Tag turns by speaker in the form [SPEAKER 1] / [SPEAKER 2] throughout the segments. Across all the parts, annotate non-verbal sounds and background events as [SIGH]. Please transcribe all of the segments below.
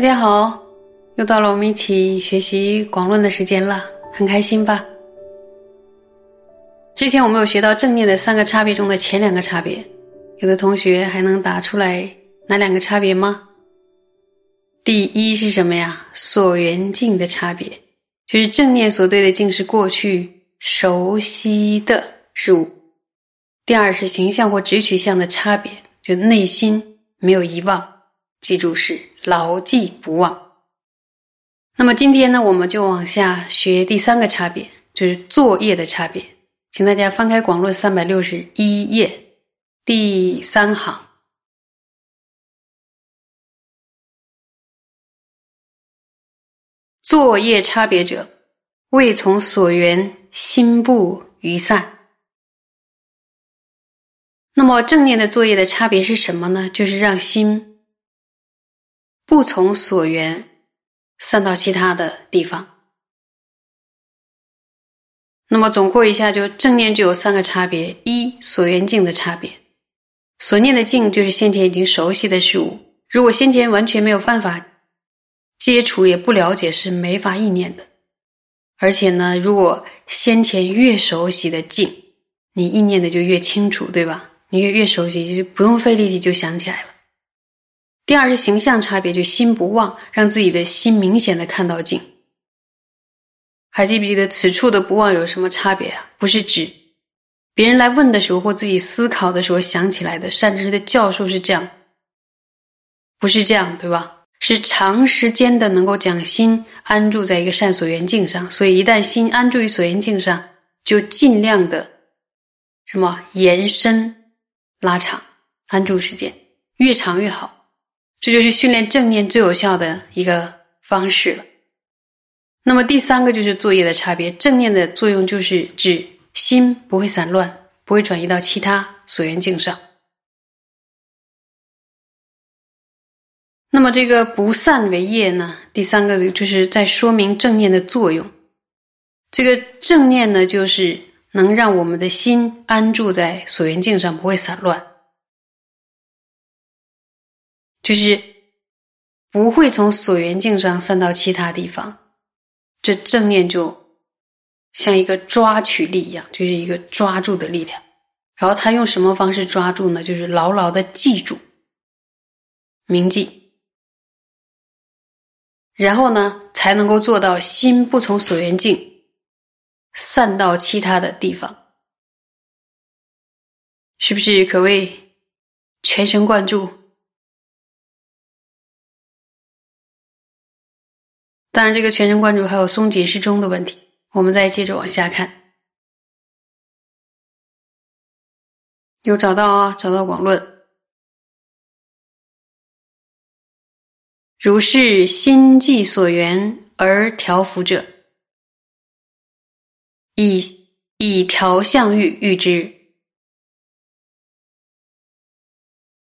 [SPEAKER 1] 大家好，又到了我们一起学习广论的时间了，很开心吧？之前我们有学到正念的三个差别中的前两个差别，有的同学还能答出来哪两个差别吗？第一是什么呀？所缘境的差别，就是正念所对的境是过去熟悉的事物。第二是形象或直取向的差别，就内心没有遗忘，记住是牢记不忘。那么今天呢，我们就往下学第三个差别，就是作业的差别。请大家翻开《广论》三百六十一页第三行，作业差别者，未从所缘，心不于散。那么正念的作业的差别是什么呢？就是让心不从所缘散到其他的地方。那么总括一下，就正念就有三个差别：一所缘境的差别，所念的境就是先前已经熟悉的事物。如果先前完全没有办法接触，也不了解，是没法意念的。而且呢，如果先前越熟悉的境，你意念的就越清楚，对吧？你越越熟悉，就不用费力气就想起来了。第二是形象差别，就心不忘，让自己的心明显的看到境。还记不记得此处的不忘有什么差别啊？不是指别人来问的时候或自己思考的时候想起来的。善知识的教授是这样，不是这样，对吧？是长时间的能够将心安住在一个善所缘境上，所以一旦心安住于所缘境上，就尽量的什么延伸。拉长安住时间越长越好，这就是训练正念最有效的一个方式了。那么第三个就是作业的差别，正念的作用就是指心不会散乱，不会转移到其他所缘境上。那么这个不散为业呢？第三个就是在说明正念的作用。这个正念呢，就是。能让我们的心安住在所缘境上，不会散乱，就是不会从所缘境上散到其他地方。这正念就像一个抓取力一样，就是一个抓住的力量。然后他用什么方式抓住呢？就是牢牢的记住、铭记，然后呢，才能够做到心不从所缘境。散到其他的地方，是不是可谓全神贯注？当然，这个全神贯注还有松紧适中的问题。我们再接着往下看，有找到啊，找到广论，如是心计所缘而调伏者。以以调相欲欲之，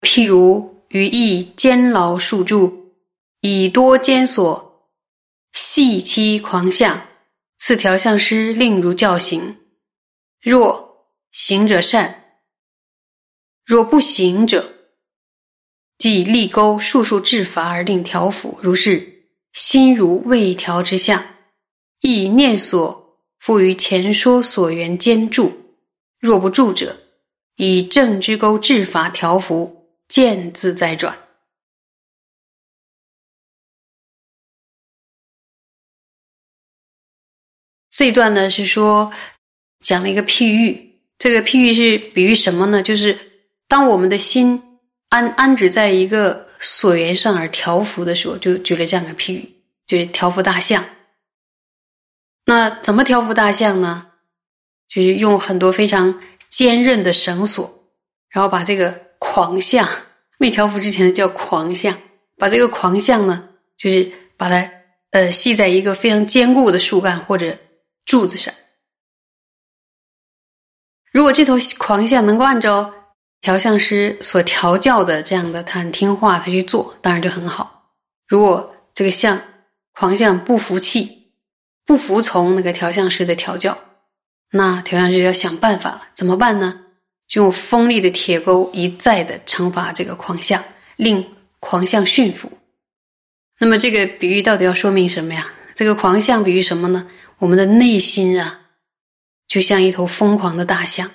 [SPEAKER 1] 譬如于意监牢数住，以多监所细期狂相，次调相师令如教行。若行者善，若不行者，即立钩数数治法而令调伏。如是心如未调之相，亦念所。复于前说所缘兼住，若不住者，以正之钩治法调伏，见自在转。这一段呢是说讲了一个譬喻，这个譬喻是比喻什么呢？就是当我们的心安安止在一个所缘上而调伏的时候，就举了这样的譬喻，就是调伏大象。那怎么调伏大象呢？就是用很多非常坚韧的绳索，然后把这个狂象没调伏之前的叫狂象，把这个狂象呢，就是把它呃系在一个非常坚固的树干或者柱子上。如果这头狂象能够按照调相师所调教的这样的，它很听话，它去做，当然就很好。如果这个象狂象不服气，不服从那个调相师的调教，那调相师要想办法了，怎么办呢？就用锋利的铁钩一再的惩罚这个狂象，令狂象驯服。那么这个比喻到底要说明什么呀？这个狂象比喻什么呢？我们的内心啊，就像一头疯狂的大象，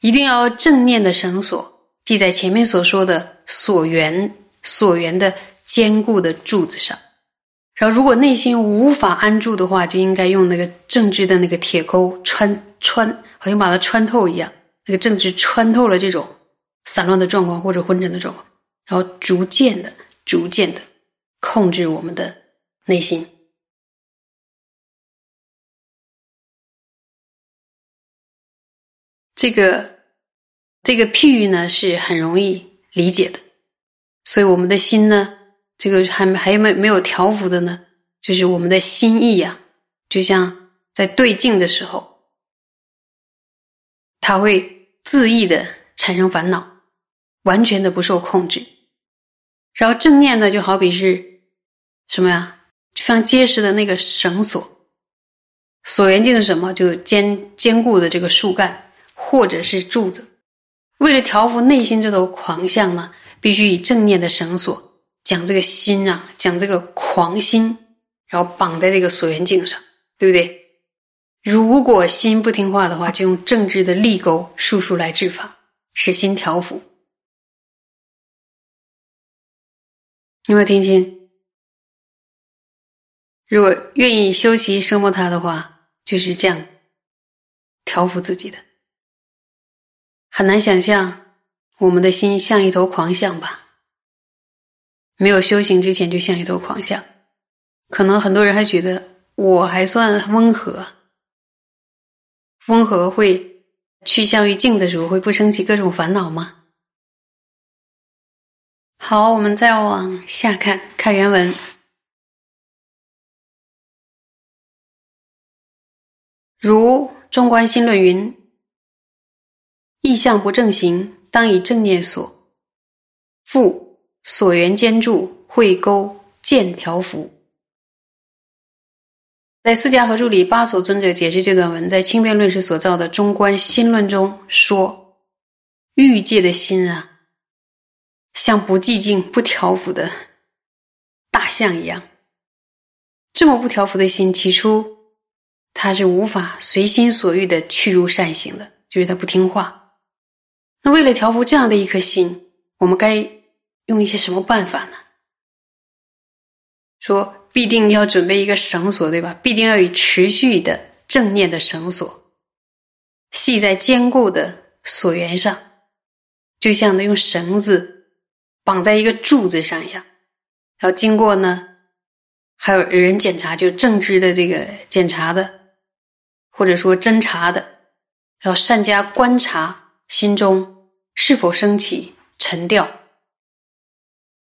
[SPEAKER 1] 一定要正念的绳索系在前面所说的锁缘锁缘的坚固的柱子上。然后，如果内心无法安住的话，就应该用那个正知的那个铁钩穿穿，好像把它穿透一样。那个正知穿透了这种散乱的状况或者昏沉的状况，然后逐渐的、逐渐的。控制我们的内心，这个这个譬喻呢是很容易理解的，所以我们的心呢，这个还还没没有调伏的呢，就是我们的心意呀，就像在对镜的时候，它会恣意的产生烦恼，完全的不受控制。然后正念呢，就好比是。什么呀？非常结实的那个绳索，锁缘镜是什么？就坚坚固的这个树干，或者是柱子。为了调伏内心这头狂象呢，必须以正念的绳索将这个心啊，将这个狂心，然后绑在这个锁缘镜上，对不对？如果心不听话的话，就用正知的力钩束束来治法，使心调伏。有没有听清？如果愿意修习生摩他的话，就是这样调伏自己的。很难想象我们的心像一头狂象吧？没有修行之前就像一头狂象，可能很多人还觉得我还算温和，温和会趋向于静的时候会不升起各种烦恼吗？好，我们再往下看，看原文。如《中观心论》云：“意象不正行，当以正念所。复所缘坚住，会勾见调伏。”在四迦和助里八所尊者解释这段文，在轻辩论时所造的《中观心论》中说：“欲界的心啊，像不寂静、不调伏的大象一样。这么不调伏的心，起初。”他是无法随心所欲的去入善行的，就是他不听话。那为了调伏这样的一颗心，我们该用一些什么办法呢？说必定要准备一个绳索，对吧？必定要以持续的正念的绳索系在坚固的锁缘上，就像呢用绳子绑在一个柱子上一样。要经过呢，还有人检查，就正知的这个检查的。或者说侦查的，要善加观察心中是否升起沉掉。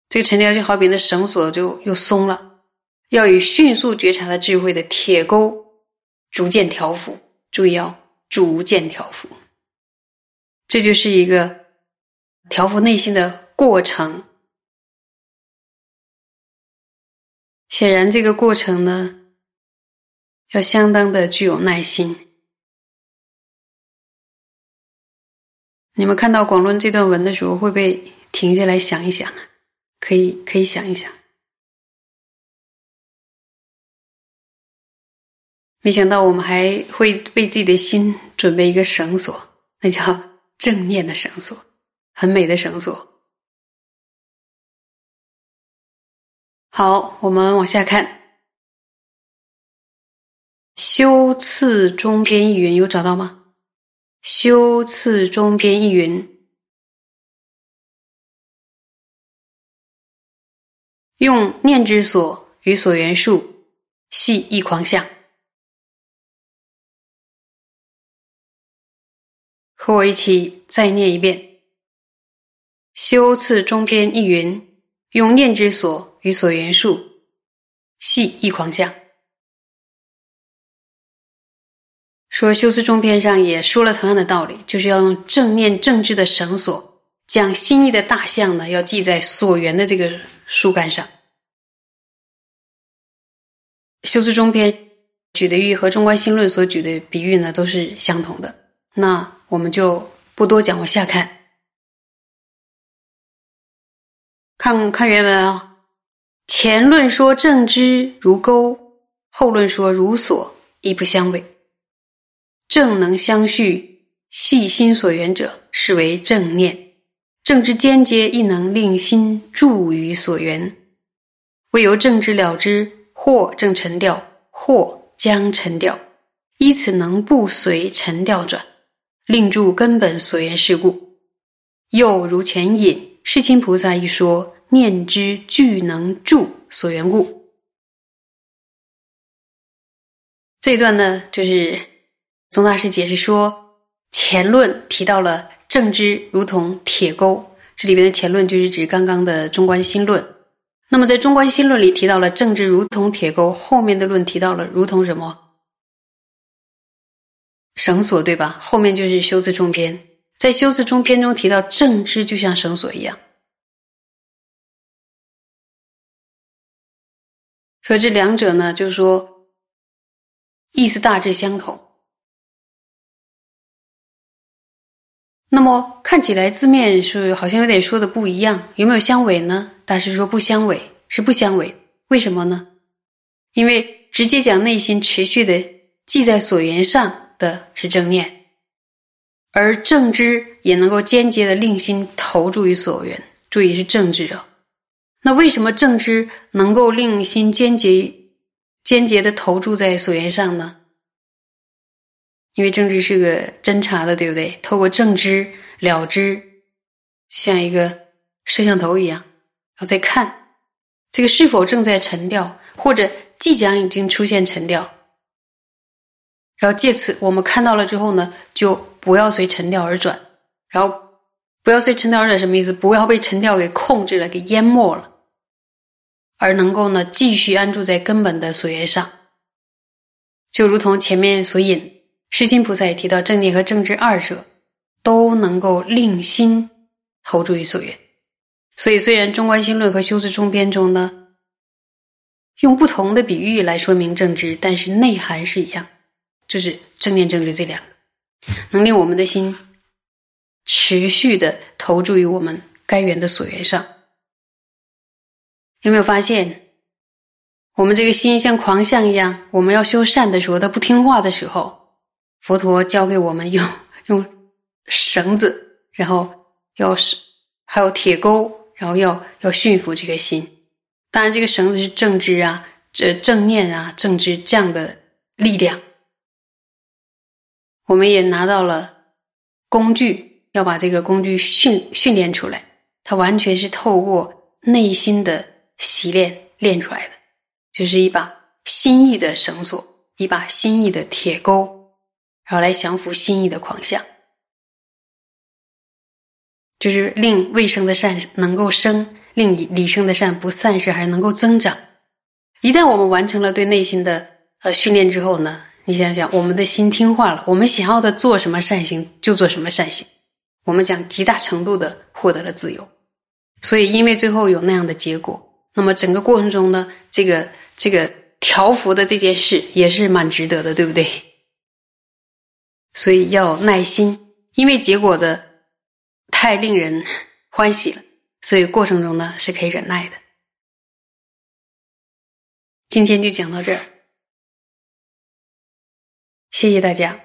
[SPEAKER 1] 这个沉掉就好比那绳索就又松了，要以迅速觉察的智慧的铁钩逐渐调伏。注意哦，逐渐调伏，这就是一个调伏内心的过程。显然，这个过程呢。要相当的具有耐心。你们看到广论这段文的时候，会不会停下来想一想啊？可以，可以想一想。没想到我们还会为自己的心准备一个绳索，那叫正念的绳索，很美的绳索。好，我们往下看。修次中篇一云有找到吗？修次中篇一云，用念之所与所缘数，系一狂相。和我一起再念一遍：修次中篇一云，用念之所与所缘数，系一狂相。说修辞中篇上也说了同样的道理，就是要用正念正知的绳索，将心意的大象呢，要系在所缘的这个树干上。修辞中篇举的喻和中观心论所举的比喻呢，都是相同的。那我们就不多讲，往下看，看看原文啊。前论说正知如钩，后论说如锁，亦不相违。正能相续，系心所缘者，是为正念。正之间接亦能令心住于所缘，未由正知了之，或正沉掉，或将沉掉，依此能不随沉掉转，令住根本所缘事故。又如前引世亲菩萨一说。念之俱能住所缘故，这一段呢，就是宗大师解释说，前论提到了正知如同铁钩，这里边的前论就是指刚刚的中观心论。那么在中观心论里提到了正知如同铁钩，后面的论提到了如同什么绳索，对吧？后面就是修辞中篇，在修辞中篇中提到正知就像绳索一样。所以这两者呢，就是说意思大致相同。那么看起来字面是好像有点说的不一样，有没有相违呢？大师说不相违，是不相违。为什么呢？因为直接讲内心持续的记在所缘上的是正念，而正知也能够间接的令心投注于所缘。注意是正知啊。那为什么正知能够令心间接、间接的投注在所缘上呢？因为正知是个侦查的，对不对？透过正知了知，像一个摄像头一样，然后再看这个是否正在沉掉，或者即将已经出现沉掉，然后借此我们看到了之后呢，就不要随沉掉而转，然后不要随沉掉而转什么意思？不要被沉掉给控制了，给淹没了。而能够呢继续安住在根本的所缘上，就如同前面所引，世亲菩萨也提到正念和正知二者都能够令心投注于所缘。所以，虽然中观心论和修辞中编中呢用不同的比喻来说明正知，但是内涵是一样，就是正念正知这两个能令我们的心持续的投注于我们该缘的所缘上。有没有发现，我们这个心像狂象一样？我们要修善的时候，他不听话的时候，佛陀教给我们用 [LAUGHS] 用绳子，然后要是还有铁钩，然后要要驯服这个心。当然，这个绳子是正知啊，这正念啊，正知这样的力量。我们也拿到了工具，要把这个工具训训练出来。它完全是透过内心的。习练练出来的，就是一把心意的绳索，一把心意的铁钩，然后来降服心意的狂想，就是令未生的善能够生，令已生的善不散失，还能够增长。一旦我们完成了对内心的呃训练之后呢，你想想，我们的心听话了，我们想要的做什么善行就做什么善行，我们将极大程度的获得了自由。所以，因为最后有那样的结果。那么整个过程中呢，这个这个调伏的这件事也是蛮值得的，对不对？所以要耐心，因为结果的太令人欢喜了，所以过程中呢是可以忍耐的。今天就讲到这儿，谢谢大家。